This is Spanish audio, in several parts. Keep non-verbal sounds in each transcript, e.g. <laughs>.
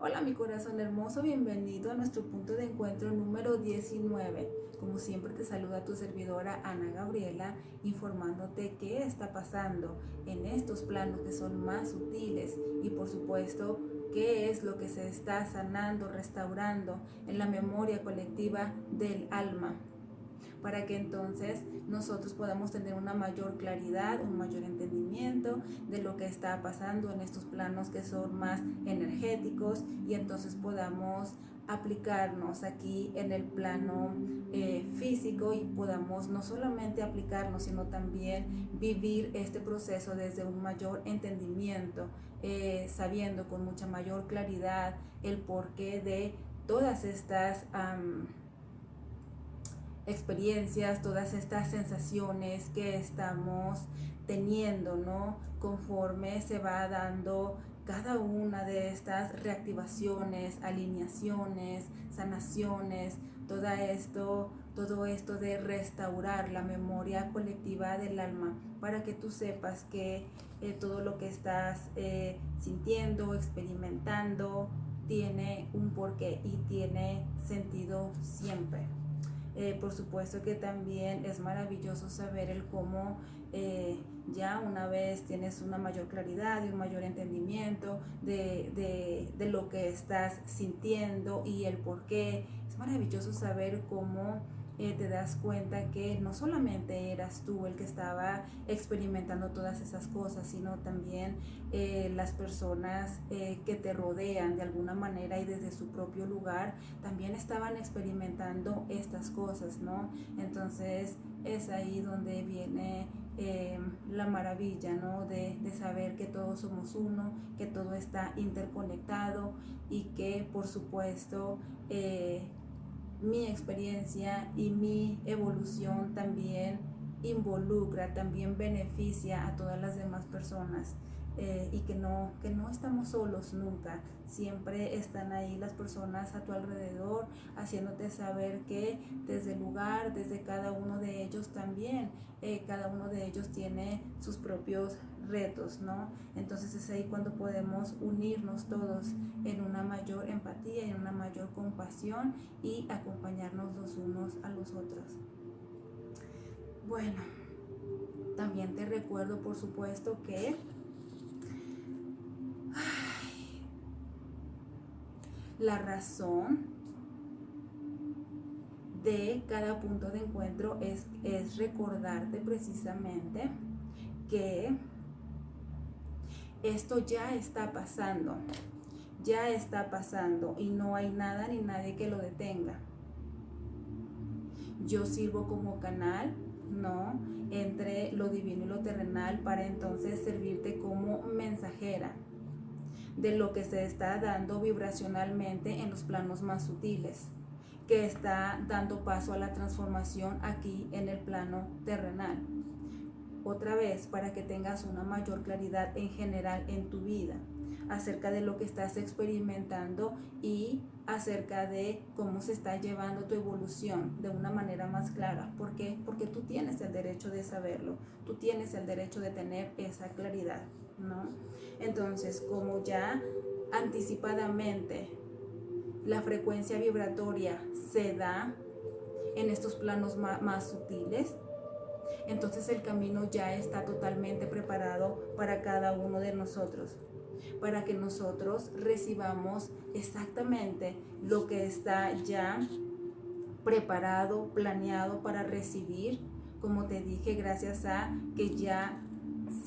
Hola mi corazón hermoso, bienvenido a nuestro punto de encuentro número 19. Como siempre te saluda tu servidora Ana Gabriela informándote qué está pasando en estos planos que son más sutiles y por supuesto qué es lo que se está sanando, restaurando en la memoria colectiva del alma para que entonces nosotros podamos tener una mayor claridad, un mayor entendimiento de lo que está pasando en estos planos que son más energéticos y entonces podamos aplicarnos aquí en el plano eh, físico y podamos no solamente aplicarnos, sino también vivir este proceso desde un mayor entendimiento, eh, sabiendo con mucha mayor claridad el porqué de todas estas experiencias, todas estas sensaciones que estamos teniendo, ¿no? Conforme se va dando cada una de estas reactivaciones, alineaciones, sanaciones, todo esto, todo esto de restaurar la memoria colectiva del alma para que tú sepas que eh, todo lo que estás eh, sintiendo, experimentando, tiene un porqué y tiene sentido siempre. Eh, por supuesto que también es maravilloso saber el cómo eh, ya una vez tienes una mayor claridad y un mayor entendimiento de, de lo que estás sintiendo y el por qué. Es maravilloso saber cómo eh, te das cuenta que no solamente eras tú el que estaba experimentando todas esas cosas, sino también eh, las personas eh, que te rodean de alguna manera y desde su propio lugar también estaban experimentando estas cosas, ¿no? Entonces es ahí donde viene la maravilla, ¿no? De, de, saber que todos somos uno, que todo está interconectado y que por supuesto mi experiencia y mi evolución también involucra, también beneficia a todas las demás personas. Eh, y que no, que no estamos solos nunca, siempre están ahí las personas a tu alrededor haciéndote saber que desde el lugar, desde cada uno de ellos también, eh, cada uno de ellos tiene sus propios retos, ¿no? Entonces es ahí cuando podemos unirnos todos en una mayor empatía, en una mayor compasión y acompañarnos los unos a los otros. Bueno, también te recuerdo por supuesto que la razón de cada punto de encuentro es, es recordarte precisamente que esto ya está pasando, ya está pasando y no hay nada ni nadie que lo detenga. Yo sirvo como canal, ¿no? Entre lo divino y lo terrenal para entonces servirte como mensajera de lo que se está dando vibracionalmente en los planos más sutiles, que está dando paso a la transformación aquí en el plano terrenal otra vez para que tengas una mayor claridad en general en tu vida acerca de lo que estás experimentando y acerca de cómo se está llevando tu evolución de una manera más clara. ¿Por qué? Porque tú tienes el derecho de saberlo, tú tienes el derecho de tener esa claridad, ¿no? Entonces, como ya anticipadamente la frecuencia vibratoria se da en estos planos más, más sutiles, entonces el camino ya está totalmente preparado para cada uno de nosotros, para que nosotros recibamos exactamente lo que está ya preparado, planeado para recibir, como te dije, gracias a que ya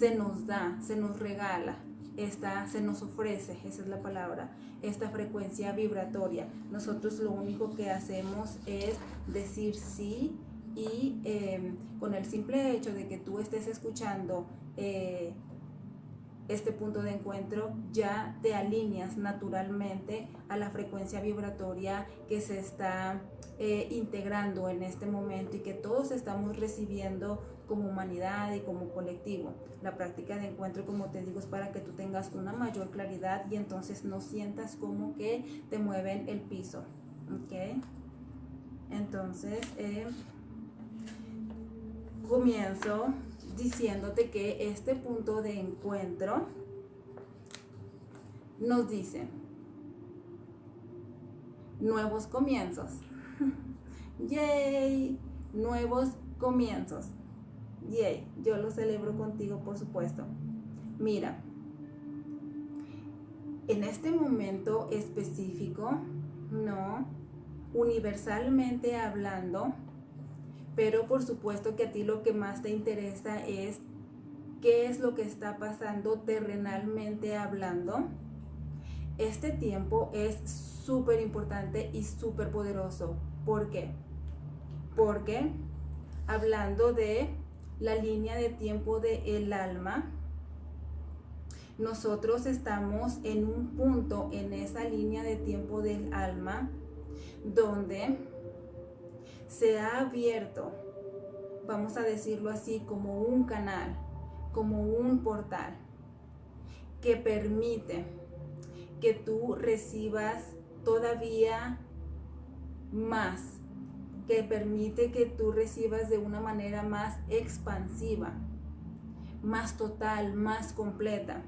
se nos da, se nos regala, esta, se nos ofrece, esa es la palabra, esta frecuencia vibratoria. Nosotros lo único que hacemos es decir sí y em, con el simple hecho de que tú estés escuchando eh, este punto de encuentro, ya te alineas naturalmente a la frecuencia vibratoria que se está eh, integrando en este momento y que todos estamos recibiendo como humanidad y como colectivo. La práctica de encuentro, como te digo, es para que tú tengas una mayor claridad y entonces no sientas como que te mueven el piso. ¿Ok? Entonces, eh, comienzo diciéndote que este punto de encuentro nos dice, nuevos comienzos. <laughs> Yay, nuevos comienzos. Yay, yo lo celebro contigo, por supuesto. Mira, en este momento específico, no, universalmente hablando, pero por supuesto que a ti lo que más te interesa es qué es lo que está pasando terrenalmente hablando. Este tiempo es súper importante y súper poderoso. ¿Por qué? Porque hablando de la línea de tiempo del el alma, nosotros estamos en un punto en esa línea de tiempo del alma donde se ha abierto, vamos a decirlo así, como un canal, como un portal que permite que tú recibas todavía más, que permite que tú recibas de una manera más expansiva, más total, más completa.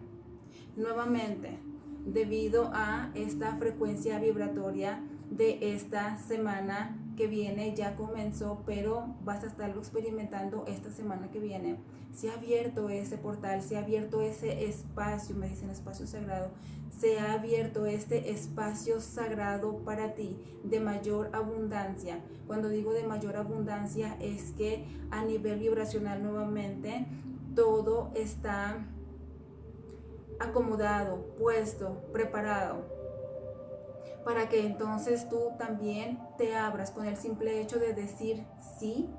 Nuevamente debido a esta frecuencia vibratoria de esta semana que viene ya comenzó, pero vas a estarlo experimentando esta semana que viene. Se ha abierto ese portal, se ha abierto ese espacio, me dicen espacio sagrado, se ha abierto este espacio sagrado para ti de mayor abundancia. Cuando digo de mayor abundancia es que a nivel vibracional nuevamente todo está acomodado, puesto, preparado, para que entonces tú también te abras con el simple hecho de decir sí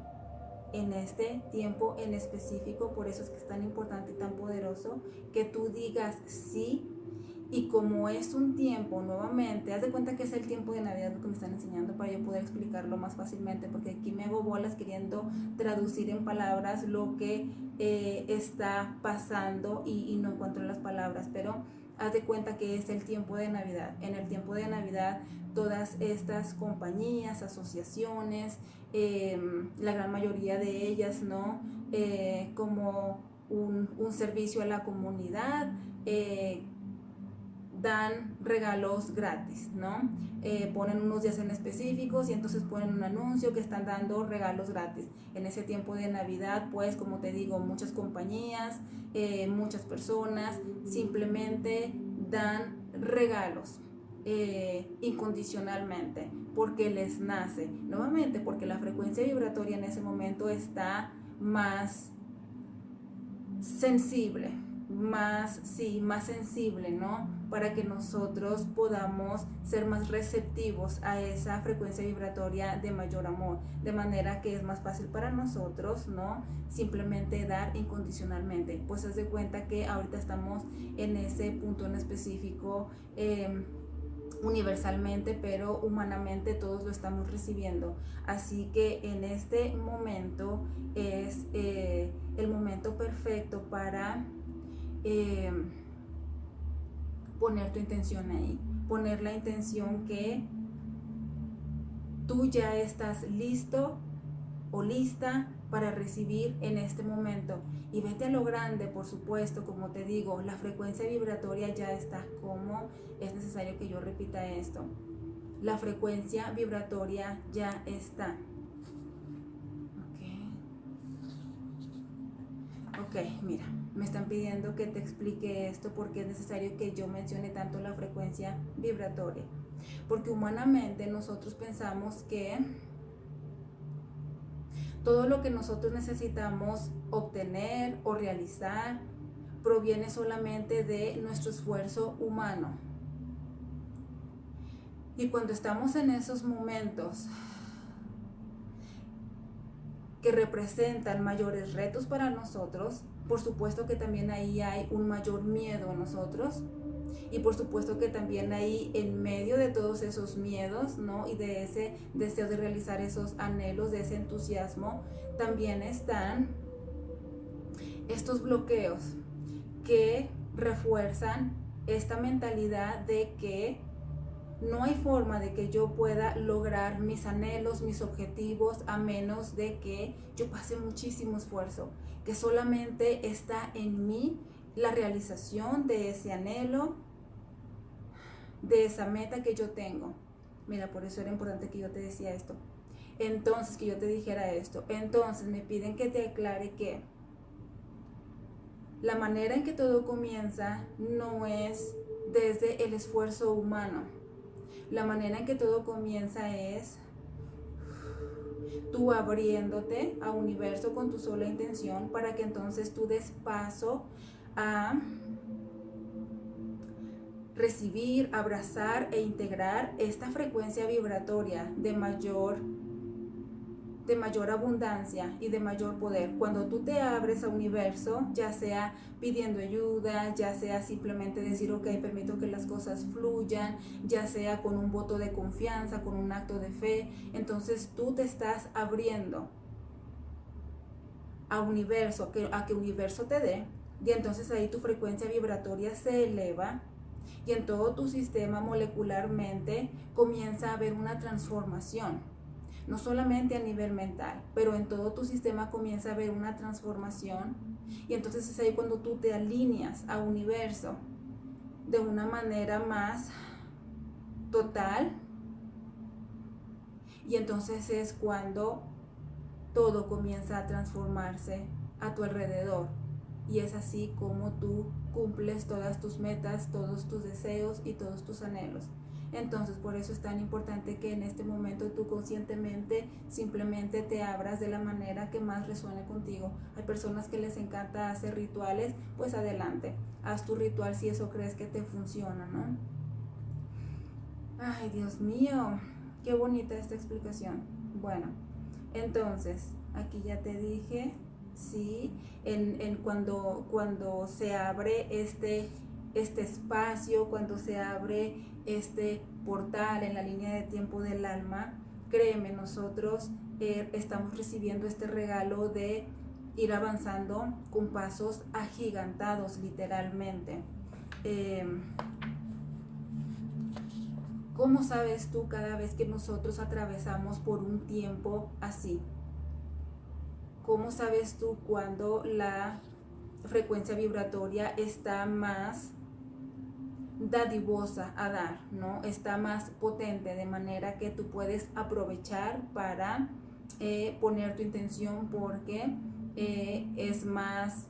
en este tiempo en específico, por eso es que es tan importante y tan poderoso que tú digas sí. Y como es un tiempo, nuevamente, haz de cuenta que es el tiempo de Navidad lo que me están enseñando para yo poder explicarlo más fácilmente, porque aquí me hago bolas queriendo traducir en palabras lo que eh, está pasando y, y no encuentro las palabras, pero haz de cuenta que es el tiempo de Navidad. En el tiempo de Navidad, todas estas compañías, asociaciones, em, la gran mayoría de ellas, ¿no? Eh, como un, servicio a la comunidad, eh, dan regalos gratis, ¿no? Eh, ponen unos días en específicos y entonces ponen un anuncio que están dando regalos gratis. En ese tiempo de Navidad, pues como te digo, muchas compañías, eh, muchas personas simplemente dan regalos eh, incondicionalmente porque les nace. Nuevamente, porque la frecuencia vibratoria en ese momento está más sensible, más, sí, más sensible, ¿no? Para que nosotros podamos ser más receptivos a esa frecuencia vibratoria de mayor amor, de manera que es más fácil para nosotros, ¿no? Simplemente dar incondicionalmente. Pues haz de cuenta que ahorita estamos en ese punto en específico. Em, universalmente, pero humanamente todos lo estamos recibiendo. Así que en este momento es eh, el momento perfecto para eh, poner tu intención ahí, poner la intención que tú ya estás listo o lista para recibir en este momento. Y vete a lo grande, por supuesto, como te digo, la frecuencia vibratoria ya está como es necesario que yo repita esto. La frecuencia vibratoria ya está. Ok, mira, me están pidiendo que te explique esto porque es necesario que yo mencione tanto la frecuencia vibratoria. Porque humanamente nosotros pensamos que todo lo que nosotros necesitamos obtener o realizar proviene solamente de nuestro esfuerzo humano. Y cuando estamos en esos momentos que representan mayores retos para nosotros. Por supuesto que también ahí hay un mayor miedo a nosotros. Y por supuesto que también ahí en medio de todos esos miedos, ¿no? Y de ese deseo de realizar esos anhelos, de ese entusiasmo, también están estos bloqueos que refuerzan esta mentalidad de que no hay forma de que yo pueda lograr mis anhelos, mis objetivos, a menos de que yo pase muchísimo esfuerzo, que solamente está en mí la realización de ese anhelo, de esa meta que yo tengo. Mira, por eso era importante que yo te decía esto. Entonces, que yo te dijera esto. Entonces, me piden que te aclare que la manera en que todo comienza no es desde el esfuerzo humano. La manera en que todo comienza es tú abriéndote a universo con tu sola intención para que entonces tú des paso a recibir, abrazar e integrar esta frecuencia vibratoria de mayor de mayor abundancia y de mayor poder. Cuando tú te abres a universo, ya sea pidiendo ayuda, ya sea simplemente decir, ok, permito que las cosas fluyan, ya sea con un voto de confianza, con un acto de fe, entonces tú te estás abriendo a universo, a que universo te dé, y entonces ahí tu frecuencia vibratoria se eleva y en todo tu sistema molecularmente comienza a haber una transformación. No solamente a nivel mental, pero en todo tu sistema comienza a haber una transformación. Y entonces es ahí cuando tú te alineas a universo de una manera más total. Y entonces es cuando todo comienza a transformarse a tu alrededor y es así como tú cumples todas tus metas, todos tus deseos y todos tus anhelos. Entonces, por eso es tan importante que en este momento tú conscientemente simplemente te abras de la manera que más resuene contigo. Hay personas que les encanta hacer rituales, pues adelante, haz tu ritual si eso crees que te funciona, ¿no? Ay, Dios mío, qué bonita esta explicación. Bueno, entonces, aquí ya te dije ¿sí? En, cuando, cuando se abre este, este espacio, cuando se abre este portal en la línea de tiempo del alma, créeme, nosotros eh, estamos recibiendo este regalo de ir avanzando con pasos agigantados, literalmente. Em, ¿Cómo sabes tú cada vez que nosotros atravesamos por un tiempo así? ¿Cómo sabes tú cuando la frecuencia vibratoria está más dadivosa a dar, ¿no? Está más potente, de manera que tú puedes aprovechar para eh, poner tu intención porque eh, es más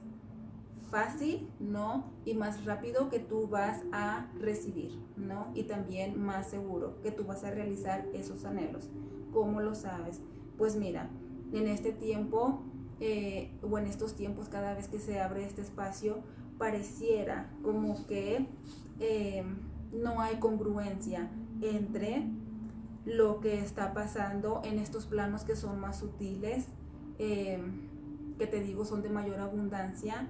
fácil, ¿no? Y más rápido que tú vas a recibir, ¿no? Y también más seguro que tú vas a realizar esos anhelos. ¿Cómo lo sabes? Pues mira, en este tiempo eh, o en estos tiempos, cada vez que se abre este espacio, pareciera como que eh, no hay congruencia entre lo que está pasando en estos planos que son más sutiles, eh, que te digo son de mayor abundancia,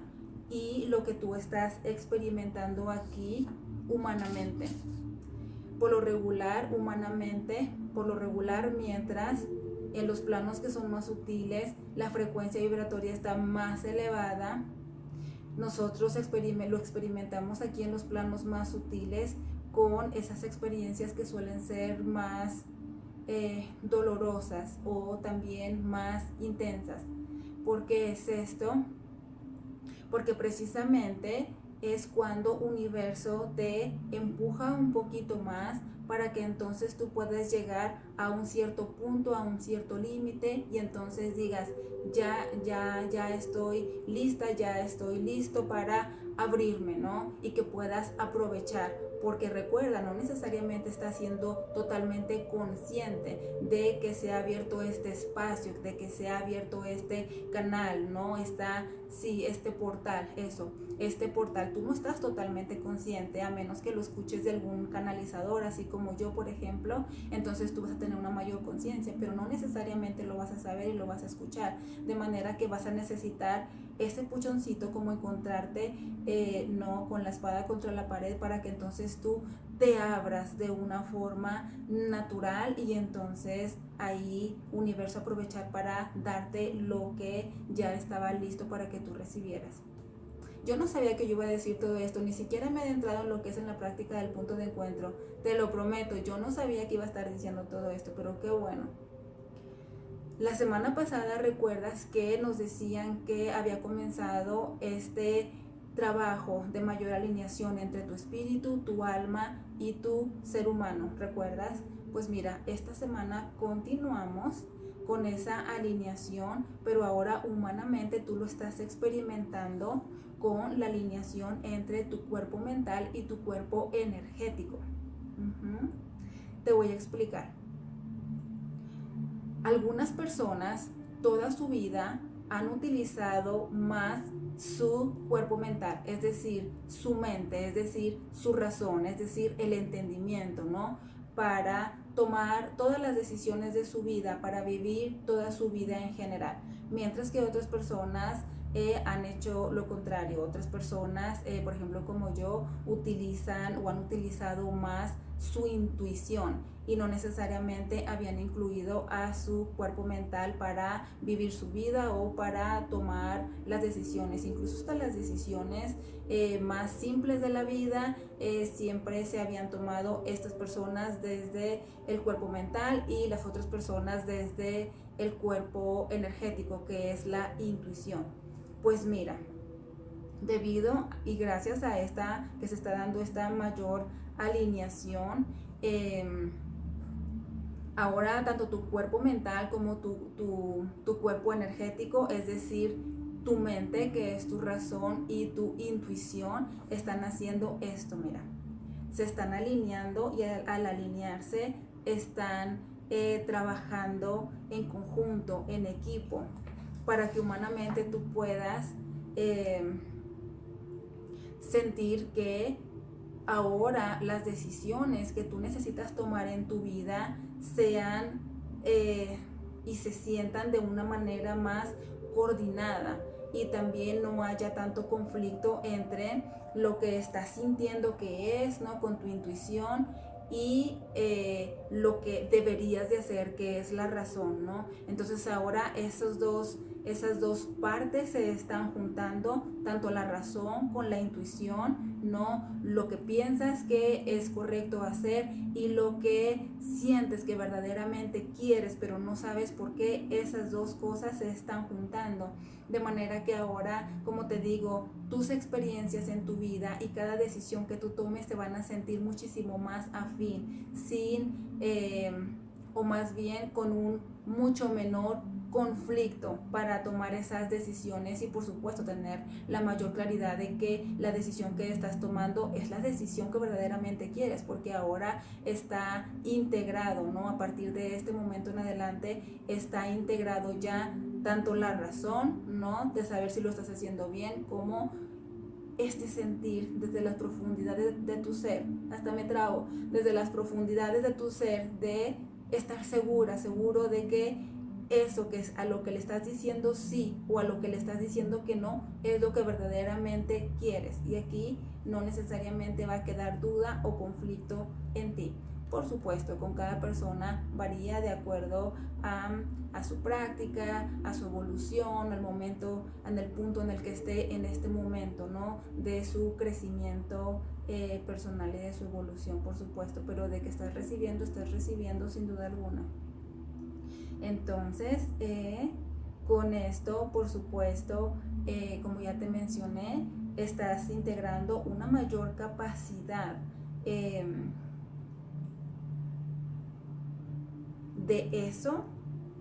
y lo que tú estás experimentando aquí humanamente. Por lo regular, humanamente, por lo regular, mientras en los planos que son más sutiles, la frecuencia vibratoria está más elevada. Nosotros lo experimentamos aquí en los planos más sutiles con esas experiencias que suelen ser más eh, dolorosas o también más intensas. ¿Por qué es esto? Porque precisamente es cuando universo te empuja un poquito más para que entonces tú puedas llegar a un cierto punto, a un cierto límite y entonces digas, ya, ya, ya estoy lista, ya estoy listo para abrirme, ¿no? Y que puedas aprovechar porque recuerda, no necesariamente está siendo totalmente consciente de que se ha abierto este espacio, de que se ha abierto este canal, ¿no? Está, sí, este portal, eso, este portal, tú no estás totalmente consciente a menos que lo escuches de algún canalizador, así como yo, por ejemplo, entonces tú vas a tener una mayor conciencia, pero no necesariamente lo vas a saber y lo vas a escuchar, de manera que vas a necesitar ese puchoncito como encontrarte eh, no con la espada contra la pared para que entonces tú te abras de una forma natural y entonces ahí universo aprovechar para darte lo que ya estaba listo para que tú recibieras. Yo no sabía que yo iba a decir todo esto, ni siquiera me he adentrado en lo que es en la práctica del punto de encuentro. Te lo prometo, yo no sabía que iba a estar diciendo todo esto, pero qué bueno. La semana pasada recuerdas que nos decían que había comenzado este trabajo de mayor alineación entre tu espíritu, tu alma y tu ser humano, ¿recuerdas? Pues mira, esta semana continuamos con esa alineación, pero ahora humanamente tú lo estás experimentando con la alineación entre tu cuerpo mental y tu cuerpo energético. Te voy a explicar. Algunas personas toda su vida han utilizado más su cuerpo mental, es decir, su mente, es decir, su razón, es decir, el entendimiento, ¿no? Para tomar todas las decisiones de su vida, para vivir toda su vida en general. Mientras que otras personas eh, han hecho lo contrario. Otras personas, eh, por ejemplo como yo, utilizan o han utilizado más su intuición y no necesariamente habían incluido a su cuerpo mental para vivir su vida o para tomar las decisiones, incluso hasta las decisiones eh, más simples de la vida, siempre se habían tomado estas personas desde el cuerpo mental y las otras personas desde el cuerpo energético, que es la intuición. Pues mira, debido y gracias a esta que se está dando esta mayor alineación, em, ahora tanto tu cuerpo mental como tu, tu, cuerpo energético, es decir, tu mente, que es tu razón, y tu intuición, están haciendo esto, mira. Se están alineando y al, alinearse están eh, trabajando en conjunto, en equipo, para que humanamente tú puedas em, sentir que ahora las decisiones que tú necesitas tomar en tu vida sean eh, y se sientan de una manera más coordinada y también no haya tanto conflicto entre lo que estás sintiendo que es, ¿no? Con tu intuición y eh, lo que deberías de hacer, que es la razón, ¿no? Entonces ahora esos dos esas dos partes se están juntando, tanto la razón con la intuición, no lo que piensas que es correcto hacer y lo que sientes que verdaderamente quieres, pero no sabes por qué esas dos cosas se están juntando. De manera que ahora, como te digo, tus experiencias en tu vida y cada decisión que tú tomes te van a sentir muchísimo más afín, sin, eh, o más bien con un mucho menor conflicto para tomar esas decisiones y por supuesto tener la mayor claridad de que la decisión que estás tomando es la decisión que verdaderamente quieres porque ahora está integrado, ¿no? A partir de este momento en adelante está integrado ya tanto la razón, ¿no? De saber si lo estás haciendo bien como este sentir desde las profundidades de tu ser, hasta me trago, desde las profundidades de tu ser de estar segura, seguro de que eso que es a lo que le estás diciendo sí o a lo que le estás diciendo que no es lo que verdaderamente quieres. Y aquí no necesariamente va a quedar duda o conflicto en ti. Por supuesto, con cada persona varía de acuerdo a, su práctica, a su evolución, al momento, en el punto en el que esté en este momento, ¿no? De su crecimiento eh, personal y de su evolución, por supuesto, pero de que estás recibiendo, estás recibiendo sin duda alguna. Entonces, eh, con esto, por supuesto, eh, como ya te mencioné, estás integrando una mayor capacidad em, de eso,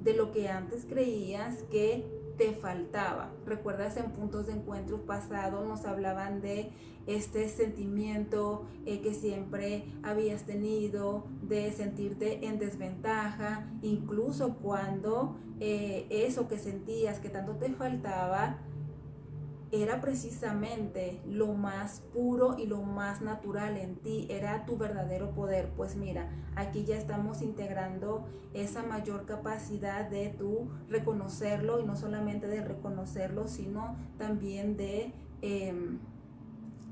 de lo que antes creías que te faltaba. Recuerdas en puntos de encuentro pasado nos hablaban de este sentimiento eh, que siempre habías tenido de sentirte en desventaja, incluso cuando eh, eso que sentías que tanto te faltaba era precisamente lo más puro y lo más natural en ti, era tu verdadero poder. Pues mira, aquí ya estamos integrando esa mayor capacidad de tú reconocerlo y no solamente de reconocerlo, sino también de, em,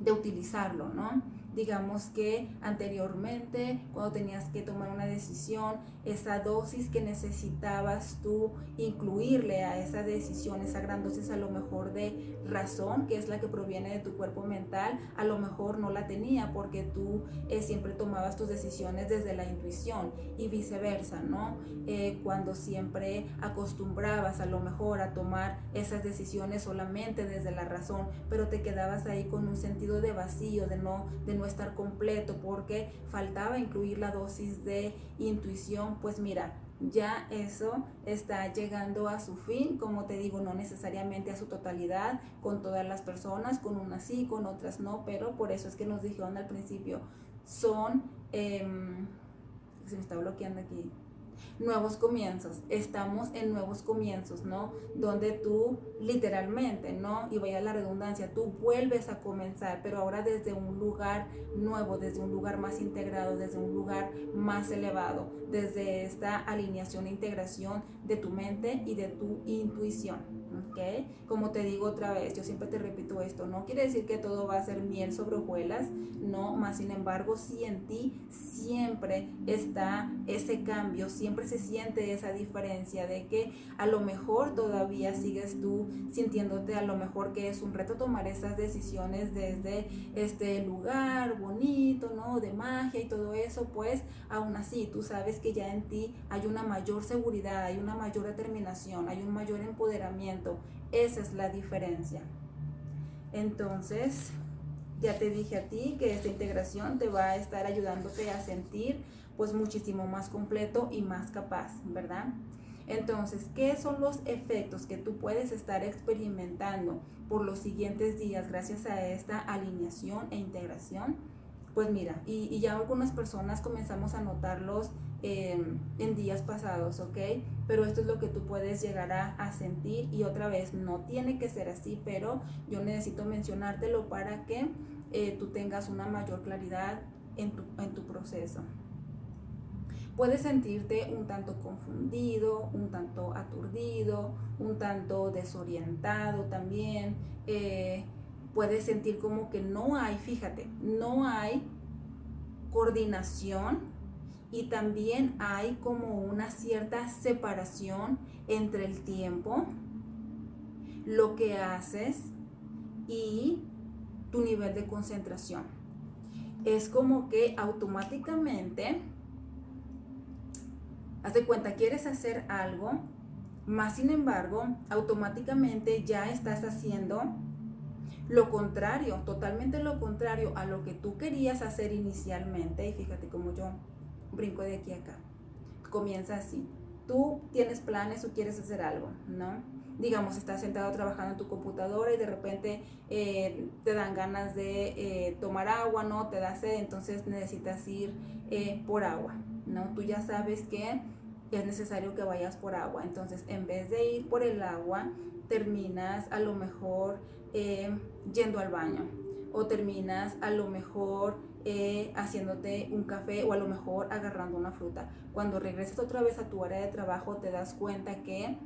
de utilizarlo, ¿no? digamos que anteriormente cuando tenías que tomar una decisión, esa dosis que necesitabas tú incluirle a esa decisión, esa gran dosis a lo mejor de razón, que es la que proviene de tu cuerpo mental, a lo mejor no la tenía porque tú eh, siempre tomabas tus decisiones desde la intuición y viceversa, ¿no? Eh, cuando siempre acostumbrabas a lo mejor a tomar esas decisiones solamente desde la razón, pero te quedabas ahí con un sentido de vacío, de no, de no no estar completo porque faltaba incluir la dosis de intuición, pues mira, ya eso está llegando a su fin, como te digo, no necesariamente a su totalidad, con todas las personas, con unas sí, con otras no, pero por eso es que nos dijeron al principio, son, em, se me está bloqueando aquí, nuevos comienzos. Estamos en nuevos comienzos, ¿no? Donde tú literalmente, ¿no? Y vaya la redundancia, tú vuelves a comenzar, pero ahora desde un lugar nuevo, desde un lugar más integrado, desde un lugar más elevado, desde esta alineación e integración de tu mente y de tu intuición. ¿Ok? Como te digo otra vez, yo siempre te repito esto, no quiere decir que todo va a ser miel sobre hojuelas, no, más sin embargo, si en ti siempre está ese cambio, siempre se siente esa diferencia de que a lo mejor todavía sigues tú sintiéndote a lo mejor que es un reto tomar esas decisiones desde este lugar bonito, ¿no? De magia y todo eso, pues aún así tú sabes que ya en ti hay una mayor seguridad, hay una mayor determinación, hay un mayor empoderamiento. Esa es la diferencia. Entonces, ya te dije a ti que esta integración te va a estar ayudándote a sentir pues muchísimo más completo y más capaz, ¿verdad? Entonces, ¿qué son los efectos que tú puedes estar experimentando por los siguientes días gracias a esta alineación e integración? Pues mira, y, ya algunas personas comenzamos a notarlos en días pasados, ¿ok? Pero esto es lo que tú puedes llegar a, sentir y otra vez, no tiene que ser así, pero yo necesito mencionártelo para que eh, tú tengas una mayor claridad en tu, en tu proceso. Puedes sentirte un tanto confundido, un tanto aturdido, un tanto desorientado también. Eh, puedes sentir como que no hay, fíjate, no hay coordinación y también hay como una cierta separación entre el tiempo, lo que haces y tu nivel de concentración. Es como que automáticamente, haz de cuenta, quieres hacer algo, más sin embargo, automáticamente ya estás haciendo lo contrario, totalmente lo contrario a lo que tú querías hacer inicialmente. Y fíjate cómo yo brinco de aquí a acá. Comienza así. Tú tienes planes o quieres hacer algo, ¿no? Digamos, estás sentado trabajando en tu computadora y de repente eh, te dan ganas de eh, tomar agua, ¿no? Te da sed, entonces necesitas ir eh, por agua, ¿no? Tú ya sabes que es necesario que vayas por agua. Entonces, en vez de ir por el agua, terminas a lo mejor yendo al baño o terminas a lo mejor eh, haciéndote un café o a lo mejor agarrando una fruta. Cuando regresas otra vez a tu área de trabajo te das cuenta que,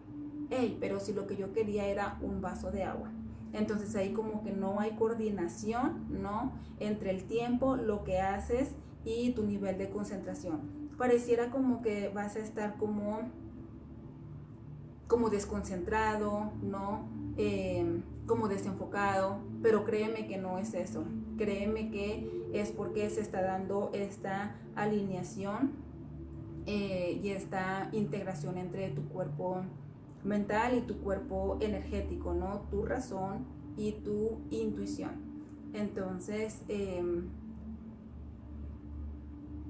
hey, pero si lo que yo quería era un vaso de agua. Entonces ahí como que no hay coordinación, ¿no? Entre el tiempo, lo que haces y tu nivel de concentración. Pareciera como que vas a estar como, como desconcentrado, ¿no? Eh, como desenfocado, pero créeme que no es eso. Créeme que es porque se está dando esta alineación eh, y esta integración entre tu cuerpo mental y tu cuerpo energético, ¿no? Tu razón y tu intuición. Entonces, em,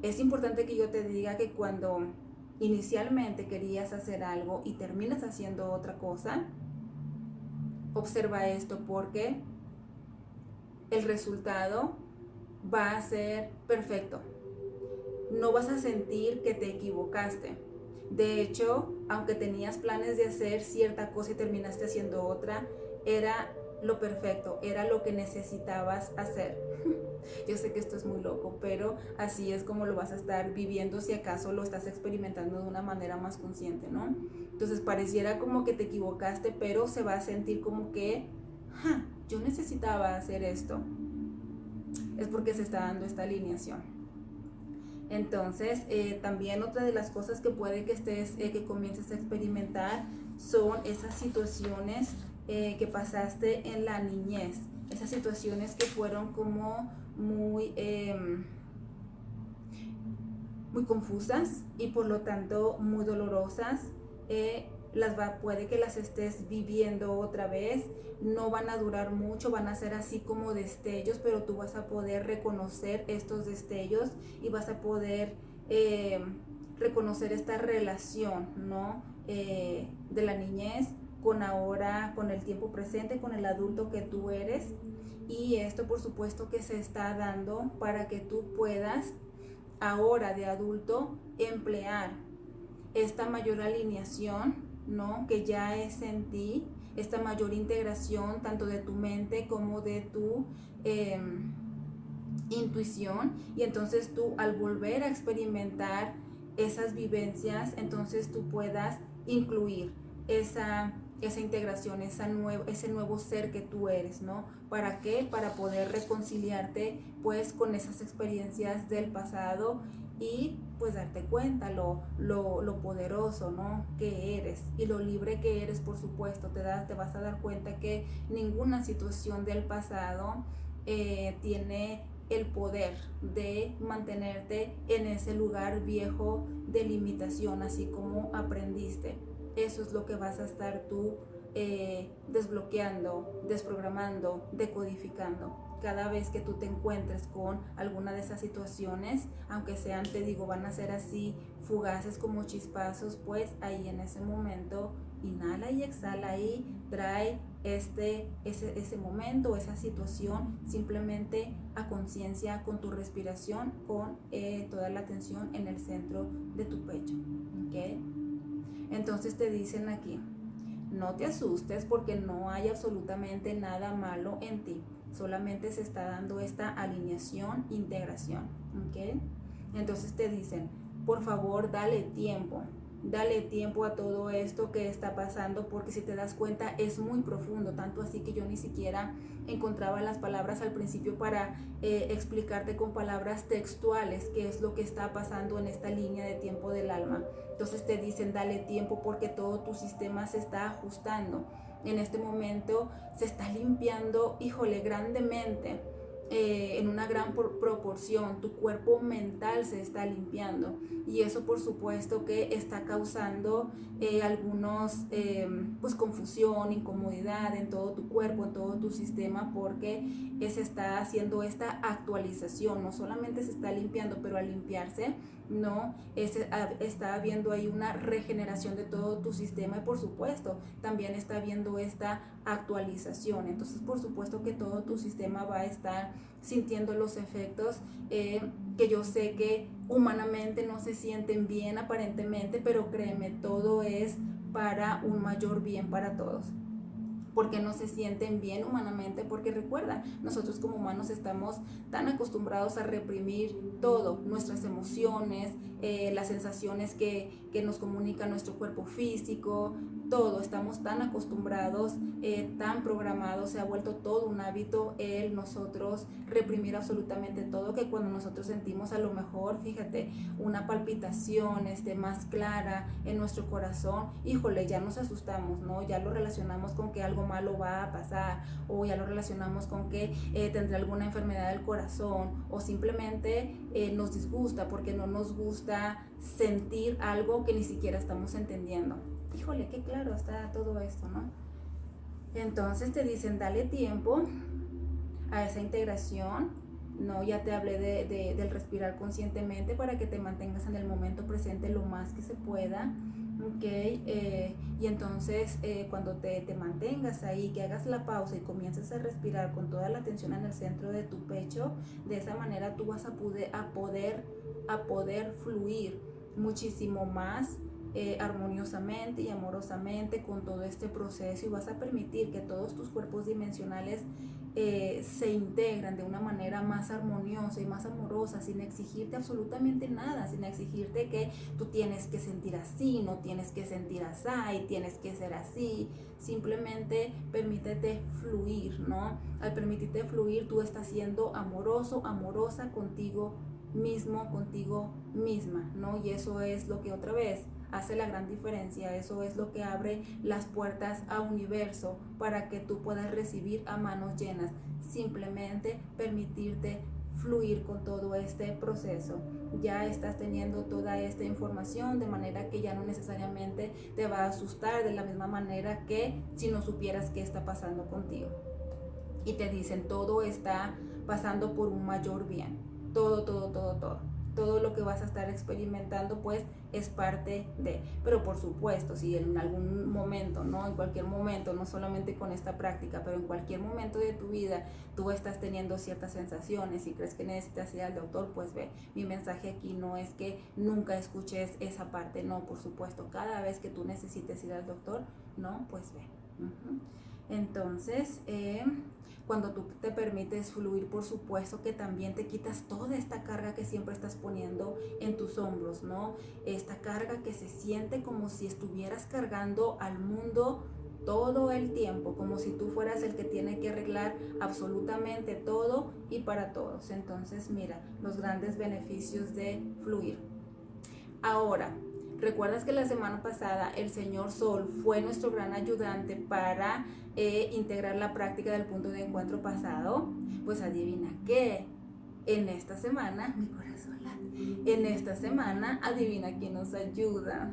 es importante que yo te diga que cuando inicialmente querías hacer algo y terminas haciendo otra cosa, Observa esto porque el resultado va a ser perfecto. No vas a sentir que te equivocaste. De hecho, aunque tenías planes de hacer cierta cosa y terminaste haciendo otra, era lo perfecto, era lo que necesitabas hacer. <laughs> Yo sé que esto es muy loco, pero así es como lo vas a estar viviendo si acaso lo estás experimentando de una manera más consciente, ¿no? Entonces pareciera como que te equivocaste, pero se va a sentir como que, yo necesitaba hacer esto. Es porque se está dando esta alineación. Entonces, eh, también otra de las cosas que puede que estés, eh, que comiences a experimentar son esas situaciones eh, que pasaste en la niñez, esas situaciones que fueron como muy, em, muy confusas y por lo tanto muy dolorosas. Eh, las va, puede que las estés viviendo otra vez, no van a durar mucho, van a ser así como destellos, pero tú vas a poder reconocer estos destellos y vas a poder eh, reconocer esta relación, ¿no? Eh, de la niñez con ahora, con el tiempo presente, con el adulto que tú eres. Y esto por supuesto que se está dando para que tú puedas ahora de adulto emplear esta mayor alineación, ¿no? Que ya es en ti, esta mayor integración tanto de tu mente como de tu em, intuición. Y entonces tú al volver a experimentar esas vivencias, entonces tú puedas incluir esa, esa integración, ese nuevo ser que tú eres, ¿no? ¿Para qué? Para poder reconciliarte pues con esas experiencias del pasado y pues darte cuenta lo, lo, poderoso, ¿no? Que eres y lo libre que eres, por supuesto, te, te vas a dar cuenta que ninguna situación del pasado eh, tiene el poder de mantenerte en ese lugar viejo de limitación, así como aprendiste. Eso es lo que vas a estar tú eh, desbloqueando, desprogramando, decodificando. Cada vez que tú te encuentres con alguna de esas situaciones, aunque sean, te digo, van a ser así fugaces como chispazos, pues ahí en ese momento inhala y exhala y trae este, ese, ese momento, esa situación simplemente a conciencia con tu respiración, con eh, toda la atención en el centro de tu pecho. ¿okay? Entonces te dicen aquí, no te asustes porque no hay absolutamente nada malo en ti, solamente se está dando esta alineación, integración. ¿okay? Entonces te dicen, por favor, dale tiempo, dale tiempo a todo esto que está pasando porque si te das cuenta es muy profundo, tanto así que yo ni siquiera encontraba las palabras al principio para eh, explicarte con palabras textuales qué es lo que está pasando en esta línea de tiempo del alma. Entonces te dicen dale tiempo porque todo tu sistema se está ajustando. En este momento se está limpiando, híjole, grandemente eh, en una gran proporción, tu cuerpo mental se está limpiando. Y eso por supuesto que está causando eh, algunos em, pues confusión, incomodidad en todo tu cuerpo, en todo tu sistema porque se está haciendo esta actualización, no solamente se está limpiando, pero al limpiarse no está habiendo ahí una regeneración de todo tu sistema y por supuesto también está habiendo esta actualización. Entonces por supuesto que todo tu sistema va a estar sintiendo los efectos eh, que yo sé que humanamente no se sienten bien aparentemente, pero créeme, todo es para un mayor bien para todos. Porque no se sienten bien humanamente, porque recuerda, nosotros como humanos estamos tan acostumbrados a reprimir todo, nuestras emociones, eh, las sensaciones que, que, nos comunica nuestro cuerpo físico, todo, estamos tan acostumbrados, eh, tan programados, se ha vuelto todo un hábito el nosotros reprimir absolutamente todo, que cuando nosotros sentimos a lo mejor, fíjate, una palpitación este, más clara en nuestro corazón, híjole, ya nos asustamos, ¿no? Ya lo relacionamos con que algo malo va a pasar, o ya lo relacionamos con que eh, tendrá alguna enfermedad del corazón, o simplemente eh, nos disgusta porque no nos gusta sentir algo que ni siquiera estamos entendiendo híjole, qué claro está todo esto, ¿no? Entonces te dicen, dale tiempo a esa integración, ¿no? Ya te hablé de, del respirar conscientemente para que te mantengas en el momento presente lo más que se pueda. Eh, y entonces eh, cuando te, te, mantengas ahí, que hagas la pausa y comiences a respirar con toda la atención en el centro de tu pecho, de esa manera tú vas a poder, a poder, a poder fluir muchísimo más eh, armoniosamente y amorosamente con todo este proceso y vas a permitir que todos tus cuerpos dimensionales eh, se integran de una manera más armoniosa y más amorosa, sin exigirte absolutamente nada, sin exigirte que tú tienes que sentir así, no tienes que sentir así, tienes que ser así. Simplemente permítete fluir, ¿no? Al permitirte fluir, tú estás siendo amoroso, amorosa contigo mismo, contigo misma, ¿no? Y eso es lo que otra vez hace la gran diferencia. Eso es lo que abre las puertas a universo para que tú puedas recibir a manos llenas. Simplemente permitirte fluir con todo este proceso. Ya estás teniendo toda esta información de manera que ya no necesariamente te va a asustar de la misma manera que si no supieras qué está pasando contigo. Y te dicen, todo está pasando por un mayor bien. Todo, todo, todo, todo todo lo que vas a estar experimentando pues es parte de. Pero por supuesto, si en algún momento, ¿no? En cualquier momento, no solamente con esta práctica, pero en cualquier momento de tu vida tú estás teniendo ciertas sensaciones y crees que necesitas ir al doctor, pues ve, mi mensaje aquí no es que nunca escuches esa parte, no, por supuesto, cada vez que tú necesites ir al doctor, ¿no? Pues ve. Entonces, eh, cuando tú te permites fluir, por supuesto que también te quitas toda esta carga que siempre estás poniendo en tus hombros, ¿no? Esta carga que se siente como si estuvieras cargando al mundo todo el tiempo, como si tú fueras el que tiene que arreglar absolutamente todo y para todos. Entonces, mira, los grandes beneficios de fluir. Ahora, ¿recuerdas que la semana pasada el Señor Sol fue nuestro gran ayudante para e integrar la práctica del punto de encuentro pasado, pues adivina qué. En esta semana, mi corazón en esta semana, adivina quién nos ayuda.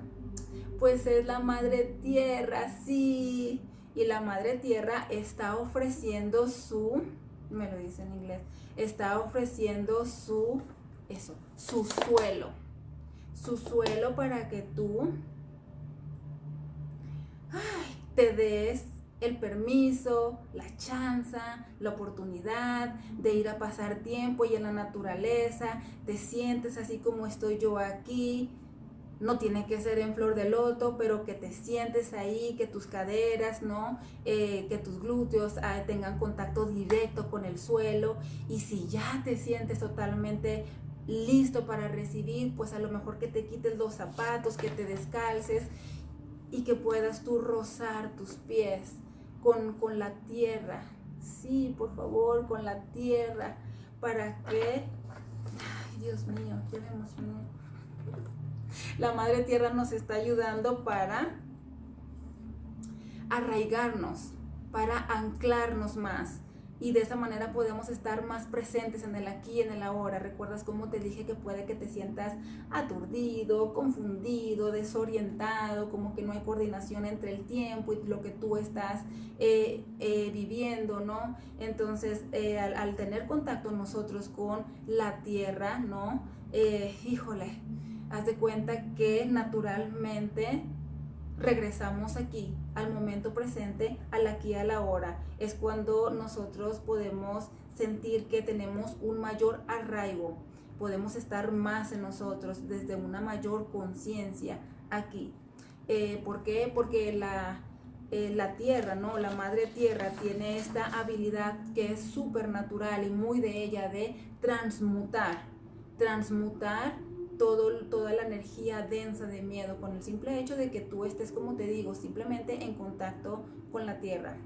Pues es la Madre Tierra, sí. Y la Madre Tierra está ofreciendo su, me lo dice en inglés, está ofreciendo su, eso, su suelo. Su suelo para que tú te des el permiso, la chanza, la oportunidad de ir a pasar tiempo y en la naturaleza, te sientes así como estoy yo aquí. No tiene que ser en flor de loto, pero que te sientes ahí, que tus caderas, ¿no? Eh, que tus glúteos ah, tengan contacto directo con el suelo. Y si ya te sientes totalmente listo para recibir, pues a lo mejor que te quites los zapatos, que te descalces y que puedas tú rozar tus pies con, la tierra. Sí, por favor, con la tierra. Para que, ay Dios mío, qué me emocioné. La Madre Tierra nos está ayudando para arraigarnos, para anclarnos más, y de esa manera podemos estar más presentes en el aquí en el ahora. ¿Recuerdas cómo te dije que puede que te sientas aturdido, confundido, desorientado, como que no hay coordinación entre el tiempo y lo que tú estás eh, eh, viviendo, ¿no? Entonces, eh, al, tener contacto nosotros con la tierra, ¿no? híjole, haz de cuenta que naturalmente regresamos aquí al momento presente, al aquí y a la hora. Es cuando nosotros podemos sentir que tenemos un mayor arraigo, podemos estar más en nosotros desde una mayor conciencia aquí. Eh, ¿Por qué? Porque la, eh, la tierra, ¿no? La madre tierra tiene esta habilidad que es súper natural y muy de ella de transmutar. Transmutar toda la energía densa de miedo con el simple hecho de que tú estés, como te digo, simplemente en contacto con la tierra.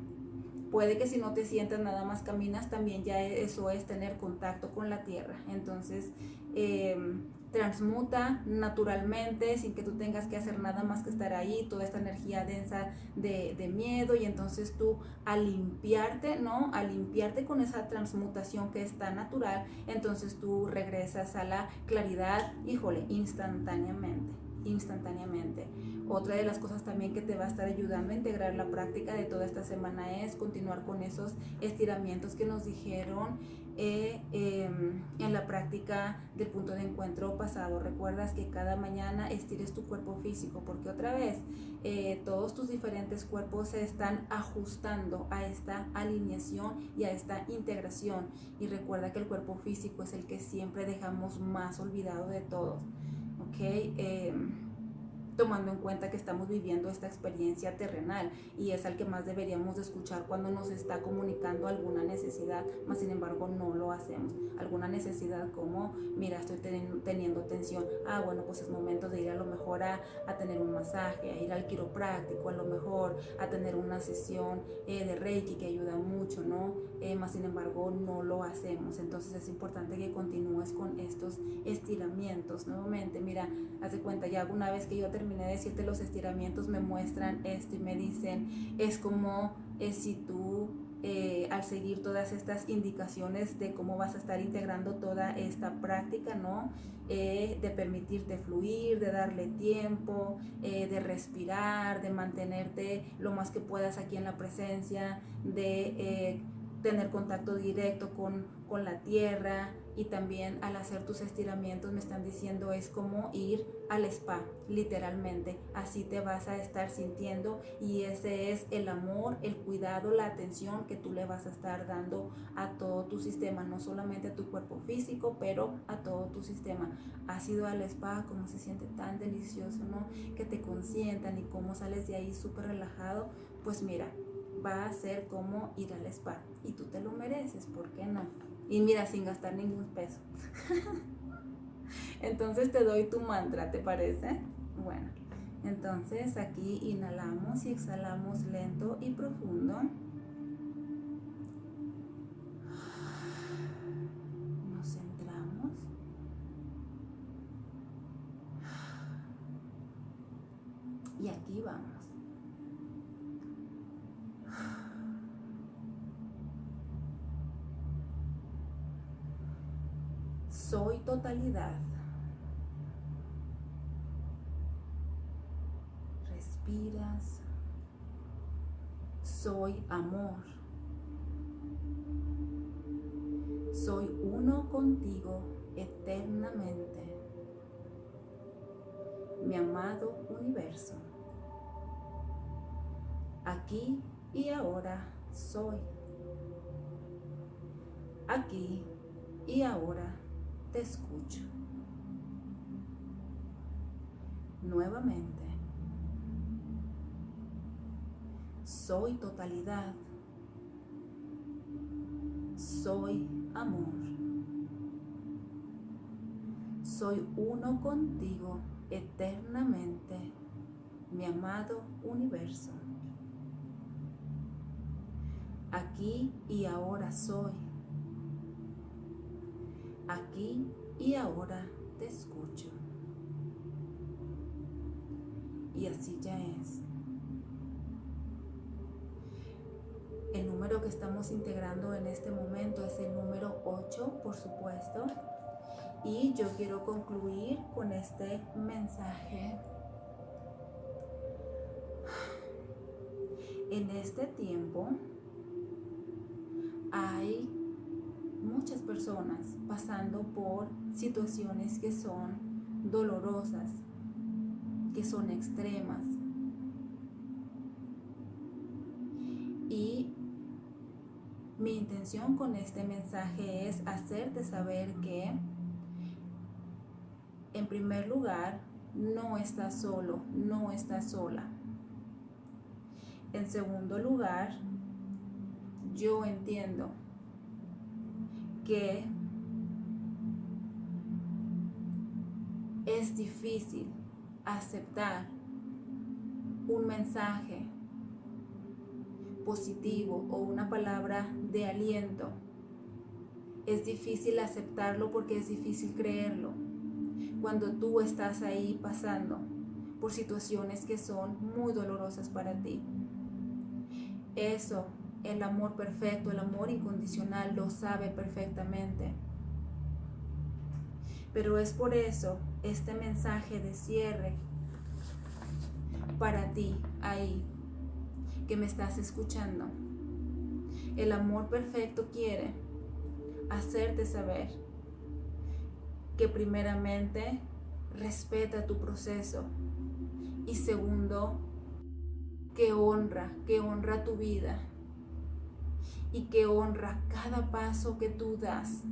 Puede que si no te sientas nada más caminas, también ya eso es tener contacto con la tierra. Entonces, em, transmuta naturalmente, sin que tú tengas que hacer nada más que estar ahí, toda esta energía densa de, de, miedo y entonces tú al limpiarte, ¿no? Al limpiarte con esa transmutación que es tan natural, entonces tú regresas a la claridad, híjole, instantáneamente instantáneamente. Otra de las cosas también que te va a estar ayudando a integrar la práctica de toda esta semana es continuar con esos estiramientos que nos dijeron eh, em, en la práctica del punto de encuentro pasado. Recuerdas que cada mañana estires tu cuerpo físico porque otra vez eh, todos tus diferentes cuerpos se están ajustando a esta alineación y a esta integración. Y recuerda que el cuerpo físico es el que siempre dejamos más olvidado de todos. ¿ok? Tomando en cuenta que estamos viviendo esta experiencia terrenal y es al que más deberíamos de escuchar cuando nos está comunicando alguna necesidad, más sin embargo no lo hacemos. Alguna necesidad como, mira, estoy teniendo, tensión, ah, bueno, pues es momento de ir a lo mejor a, tener un masaje, a ir al quiropráctico, a lo mejor a tener una sesión eh, de Reiki que ayuda mucho, ¿no? Eh, más sin embargo no lo hacemos. Entonces es importante que continúes con estos estiramientos. Nuevamente, mira, haz de cuenta, ya una vez que yo terminé terminé de decirte los estiramientos, me muestran esto y me dicen, es como es si tú eh, al seguir todas estas indicaciones de cómo vas a estar integrando toda esta práctica, ¿no? Eh, de permitirte fluir, de darle tiempo, eh, de respirar, de mantenerte lo más que puedas aquí en la presencia, de tener contacto directo con, con la tierra, y también al hacer tus estiramientos me están diciendo es como ir al spa, literalmente. Así te vas a estar sintiendo y ese es el amor, el cuidado, la atención que tú le vas a estar dando a todo tu sistema, no solamente a tu cuerpo físico, pero a todo tu sistema. Has ido al spa, como se siente tan delicioso, ¿no? Que te consientan y cómo sales de ahí súper relajado, pues mira, va a ser como ir al spa y tú te lo mereces, ¿por qué no? Y mira, sin gastar ningún peso. <laughs> entonces te doy tu mantra, ¿te parece? Bueno, entonces aquí inhalamos y exhalamos lento y profundo. Respiras. Soy amor. Soy uno contigo eternamente. Mi amado universo. Aquí y ahora soy. Aquí y ahora te escucho. Nuevamente, soy totalidad, soy amor, soy uno contigo eternamente, mi amado universo. Aquí y ahora soy Aquí y ahora te escucho. Y así ya es. El número que estamos integrando en este momento es el número 8, por supuesto. Y yo quiero concluir con este mensaje. En este tiempo hay muchas personas pasando por situaciones que son dolorosas, que son extremas. Y mi intención con este mensaje es hacerte saber que, en primer lugar, no estás solo, no estás sola. En segundo lugar, yo entiendo que es difícil aceptar un mensaje positivo o una palabra de aliento. Es difícil aceptarlo porque es difícil creerlo. Cuando tú estás ahí pasando por situaciones que son muy dolorosas para ti. Eso el amor perfecto, el amor incondicional, lo sabe perfectamente. Pero es por eso este mensaje de cierre para ti ahí que me estás escuchando. El amor perfecto quiere hacerte saber que primeramente respeta tu proceso y segundo que honra, que honra tu vida y que honra cada paso que tú das,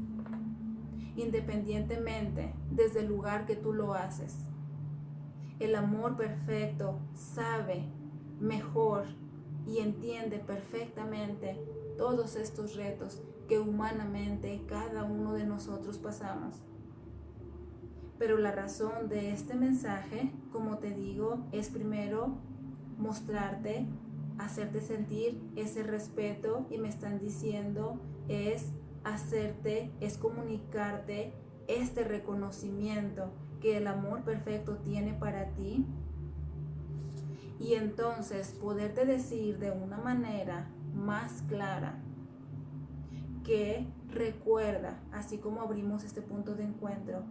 independientemente desde el lugar que tú lo haces. El amor perfecto sabe mejor y entiende perfectamente todos estos retos que humanamente cada uno de nosotros pasamos. Pero la razón de este mensaje, como te digo, es primero mostrarte hacerte sentir ese respeto y me están diciendo es hacerte, es comunicarte este reconocimiento que el amor perfecto tiene para ti. Y entonces poderte decir de una manera más clara que recuerda, así como abrimos este punto de encuentro,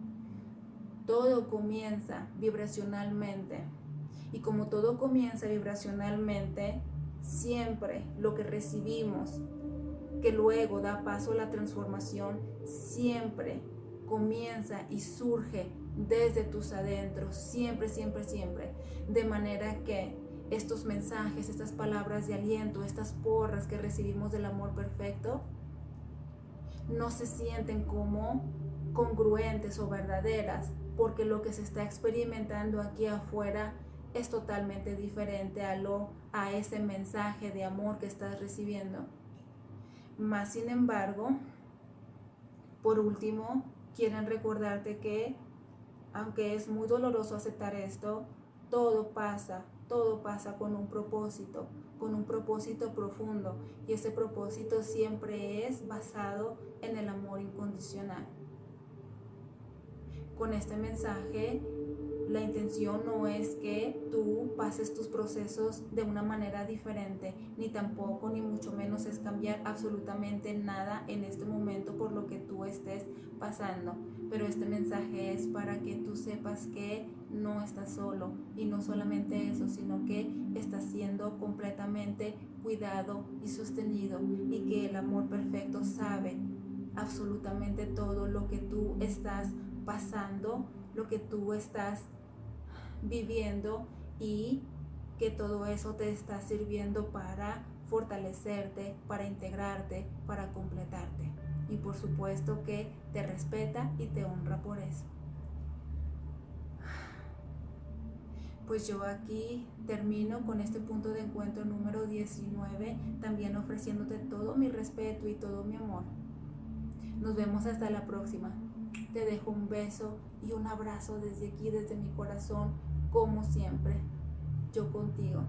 todo comienza vibracionalmente. Y como todo comienza vibracionalmente, siempre lo que recibimos, que luego da paso a la transformación, siempre comienza y surge desde tus adentros, siempre, siempre, siempre. De manera que estos mensajes, estas palabras de aliento, estas porras que recibimos del amor perfecto, no se sienten como congruentes o verdaderas, porque lo que se está experimentando aquí afuera es totalmente diferente a lo a ese mensaje de amor que estás recibiendo. Más sin embargo, por último, quieren recordarte que aunque es muy doloroso aceptar esto, todo pasa, todo pasa con un propósito, con un propósito profundo y ese propósito siempre es basado en el amor incondicional. Con este mensaje la intención no es que tú pases tus procesos de una manera diferente, ni tampoco, ni mucho menos es cambiar absolutamente nada en este momento por lo que tú estés pasando. Pero este mensaje es para que tú sepas que no estás solo y no solamente eso, sino que estás siendo completamente cuidado y sostenido y que el amor perfecto sabe absolutamente todo lo que tú estás pasando, lo que tú estás viviendo y que todo eso te está sirviendo para fortalecerte, para integrarte, para completarte. Y por supuesto que te respeta y te honra por eso. Pues yo aquí termino con este punto de encuentro número 19, también ofreciéndote todo mi respeto y todo mi amor. Nos vemos hasta la próxima. Te dejo un beso y un abrazo desde aquí, desde mi corazón, como siempre. Yo contigo.